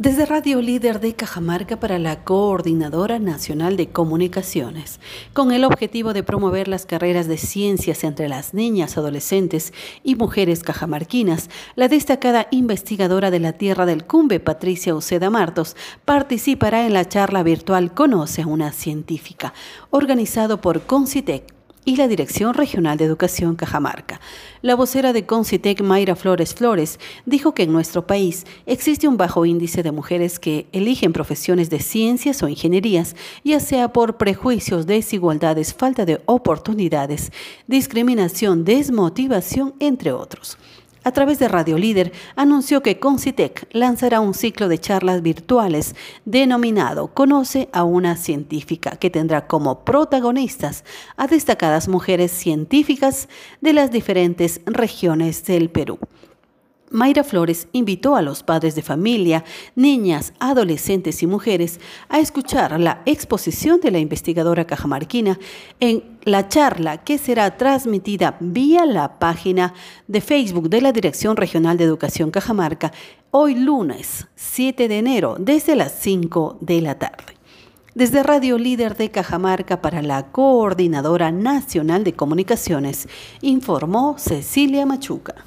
Desde Radio Líder de Cajamarca para la Coordinadora Nacional de Comunicaciones, con el objetivo de promover las carreras de ciencias entre las niñas, adolescentes y mujeres cajamarquinas, la destacada investigadora de la Tierra del Cumbe, Patricia Uceda Martos, participará en la charla virtual Conoce una científica, organizado por Concitec y la Dirección Regional de Educación Cajamarca. La vocera de Concitec, Mayra Flores Flores, dijo que en nuestro país existe un bajo índice de mujeres que eligen profesiones de ciencias o ingenierías, ya sea por prejuicios, desigualdades, falta de oportunidades, discriminación, desmotivación, entre otros a través de Radio Líder, anunció que Concitec lanzará un ciclo de charlas virtuales denominado Conoce a una científica, que tendrá como protagonistas a destacadas mujeres científicas de las diferentes regiones del Perú. Mayra Flores invitó a los padres de familia, niñas, adolescentes y mujeres a escuchar la exposición de la investigadora cajamarquina en la charla que será transmitida vía la página de Facebook de la Dirección Regional de Educación Cajamarca hoy lunes 7 de enero desde las 5 de la tarde. Desde Radio Líder de Cajamarca para la Coordinadora Nacional de Comunicaciones, informó Cecilia Machuca.